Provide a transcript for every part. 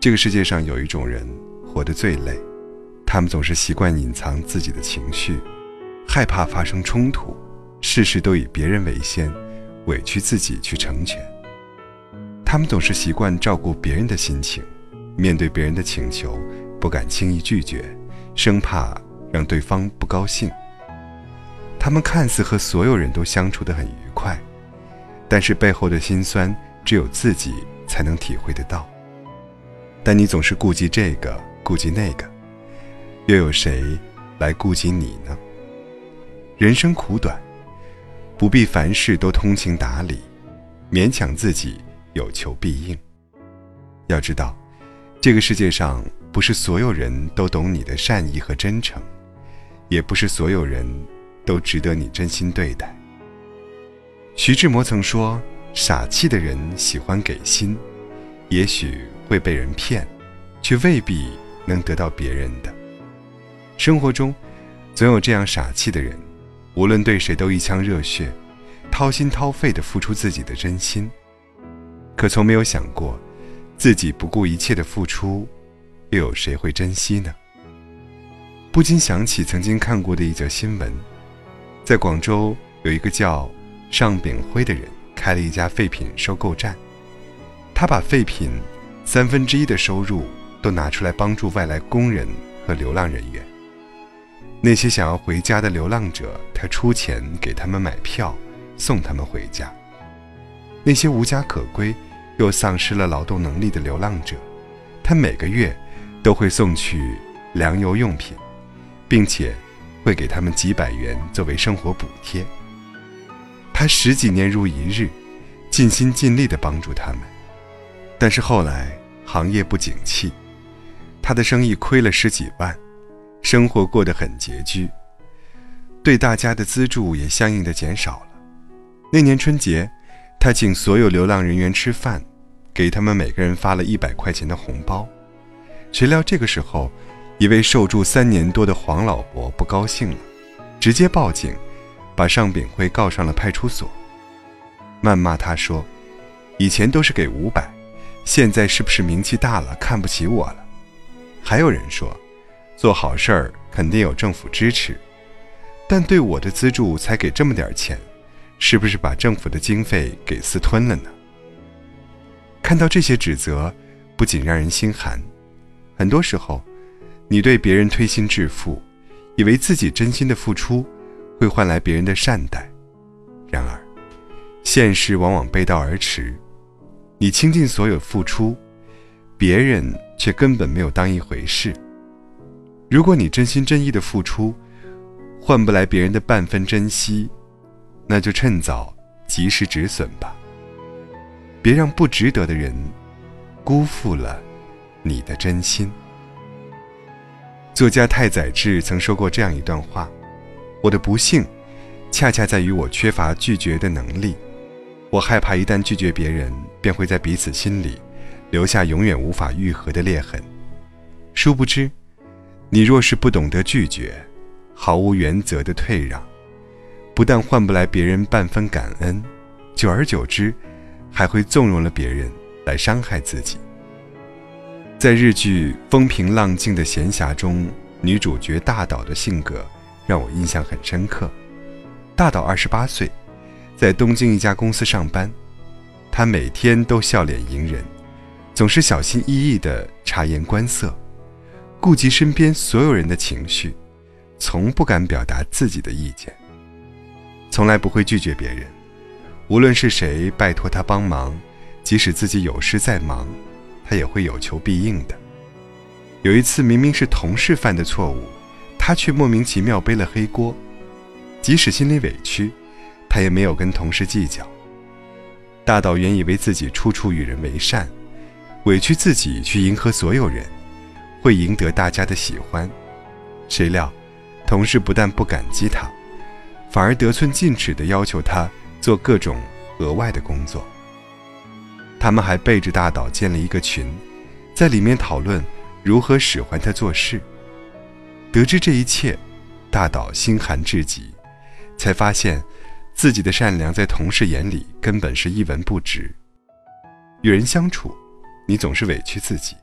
这个世界上有一种人活得最累，他们总是习惯隐藏自己的情绪，害怕发生冲突，事事都以别人为先，委屈自己去成全。他们总是习惯照顾别人的心情，面对别人的请求，不敢轻易拒绝，生怕让对方不高兴。他们看似和所有人都相处得很愉快，但是背后的辛酸只有自己才能体会得到。但你总是顾及这个，顾及那个，又有谁来顾及你呢？人生苦短，不必凡事都通情达理，勉强自己有求必应。要知道，这个世界上不是所有人都懂你的善意和真诚，也不是所有人都值得你真心对待。徐志摩曾说：“傻气的人喜欢给心，也许。”会被人骗，却未必能得到别人的。生活中，总有这样傻气的人，无论对谁都一腔热血，掏心掏肺地付出自己的真心，可从没有想过，自己不顾一切的付出，又有谁会珍惜呢？不禁想起曾经看过的一则新闻，在广州有一个叫尚炳辉的人开了一家废品收购站，他把废品。三分之一的收入都拿出来帮助外来工人和流浪人员。那些想要回家的流浪者，他出钱给他们买票，送他们回家。那些无家可归又丧失了劳动能力的流浪者，他每个月都会送去粮油用品，并且会给他们几百元作为生活补贴。他十几年如一日，尽心尽力地帮助他们。但是后来。行业不景气，他的生意亏了十几万，生活过得很拮据，对大家的资助也相应的减少了。那年春节，他请所有流浪人员吃饭，给他们每个人发了一百块钱的红包。谁料这个时候，一位受助三年多的黄老伯不高兴了，直接报警，把尚炳辉告上了派出所，谩骂他说：“以前都是给五百。”现在是不是名气大了，看不起我了？还有人说，做好事儿肯定有政府支持，但对我的资助才给这么点钱，是不是把政府的经费给私吞了呢？看到这些指责，不仅让人心寒。很多时候，你对别人推心置腹，以为自己真心的付出会换来别人的善待，然而，现实往往背道而驰。你倾尽所有付出，别人却根本没有当一回事。如果你真心真意的付出，换不来别人的半分珍惜，那就趁早及时止损吧。别让不值得的人辜负了你的真心。作家太宰治曾说过这样一段话：“我的不幸，恰恰在于我缺乏拒绝的能力。”我害怕一旦拒绝别人，便会在彼此心里留下永远无法愈合的裂痕。殊不知，你若是不懂得拒绝，毫无原则的退让，不但换不来别人半分感恩，久而久之，还会纵容了别人来伤害自己。在日剧《风平浪静的闲暇》中，女主角大岛的性格让我印象很深刻。大岛二十八岁。在东京一家公司上班，他每天都笑脸迎人，总是小心翼翼地察言观色，顾及身边所有人的情绪，从不敢表达自己的意见，从来不会拒绝别人。无论是谁拜托他帮忙，即使自己有事在忙，他也会有求必应的。有一次明明是同事犯的错误，他却莫名其妙背了黑锅，即使心里委屈。他也没有跟同事计较。大岛原以为自己处处与人为善，委屈自己去迎合所有人，会赢得大家的喜欢。谁料，同事不但不感激他，反而得寸进尺地要求他做各种额外的工作。他们还背着大岛建了一个群，在里面讨论如何使唤他做事。得知这一切，大岛心寒至极，才发现。自己的善良在同事眼里根本是一文不值。与人相处，你总是委屈自己，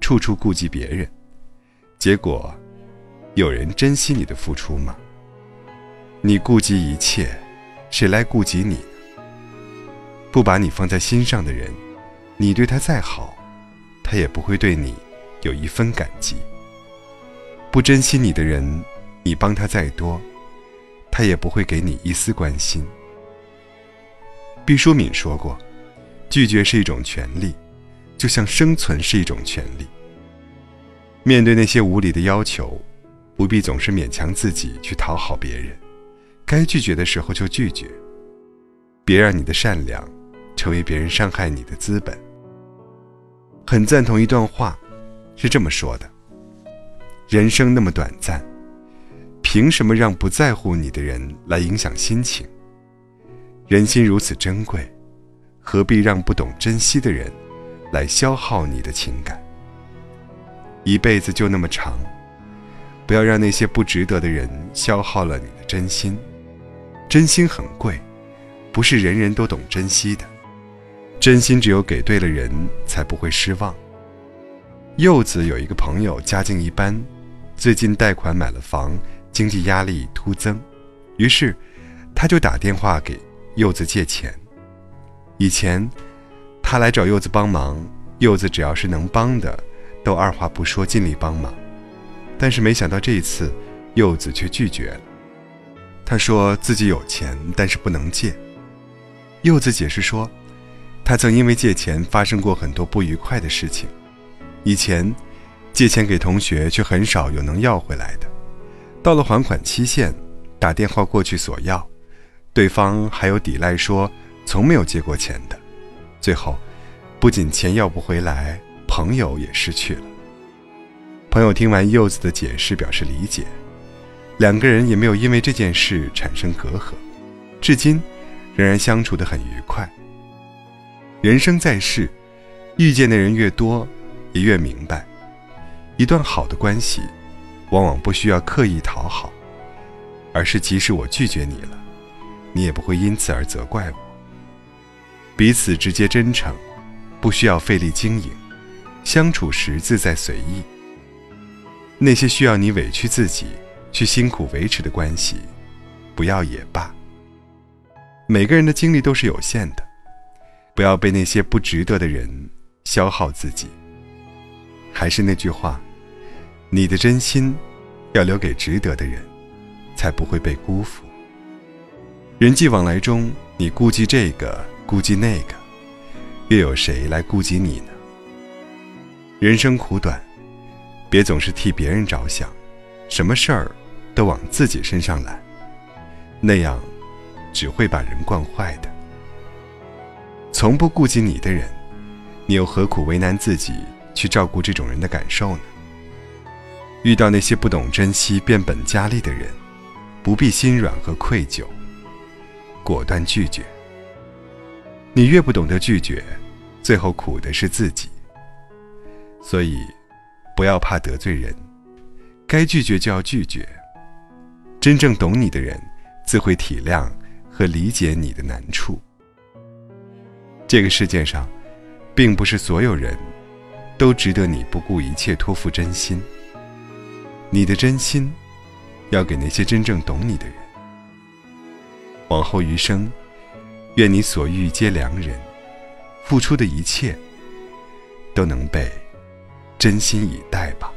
处处顾及别人，结果，有人珍惜你的付出吗？你顾及一切，谁来顾及你呢？不把你放在心上的人，你对他再好，他也不会对你有一分感激。不珍惜你的人，你帮他再多，他也不会给你一丝关心。毕淑敏说过：“拒绝是一种权利，就像生存是一种权利。”面对那些无理的要求，不必总是勉强自己去讨好别人，该拒绝的时候就拒绝。别让你的善良成为别人伤害你的资本。很赞同一段话，是这么说的：人生那么短暂，凭什么让不在乎你的人来影响心情？人心如此珍贵，何必让不懂珍惜的人来消耗你的情感？一辈子就那么长，不要让那些不值得的人消耗了你的真心。真心很贵，不是人人都懂珍惜的。真心只有给对了人，才不会失望。柚子有一个朋友，家境一般，最近贷款买了房，经济压力突增，于是他就打电话给柚子借钱。以前他来找柚子帮忙，柚子只要是能帮的。都二话不说，尽力帮忙，但是没想到这一次，柚子却拒绝了。他说自己有钱，但是不能借。柚子解释说，他曾因为借钱发生过很多不愉快的事情。以前借钱给同学，却很少有能要回来的。到了还款期限，打电话过去索要，对方还有抵赖，说从没有借过钱的。最后，不仅钱要不回来。朋友也失去了。朋友听完柚子的解释，表示理解，两个人也没有因为这件事产生隔阂，至今仍然相处得很愉快。人生在世，遇见的人越多，也越明白，一段好的关系，往往不需要刻意讨好，而是即使我拒绝你了，你也不会因此而责怪我。彼此直接真诚，不需要费力经营。相处时自在随意。那些需要你委屈自己去辛苦维持的关系，不要也罢。每个人的精力都是有限的，不要被那些不值得的人消耗自己。还是那句话，你的真心要留给值得的人，才不会被辜负。人际往来中，你顾及这个，顾及那个，又有谁来顾及你呢？人生苦短，别总是替别人着想，什么事儿都往自己身上揽，那样只会把人惯坏的。从不顾及你的人，你又何苦为难自己去照顾这种人的感受呢？遇到那些不懂珍惜、变本加厉的人，不必心软和愧疚，果断拒绝。你越不懂得拒绝，最后苦的是自己。所以，不要怕得罪人，该拒绝就要拒绝。真正懂你的人，自会体谅和理解你的难处。这个世界上，并不是所有人都值得你不顾一切托付真心。你的真心，要给那些真正懂你的人。往后余生，愿你所遇皆良人，付出的一切，都能被。真心以待吧。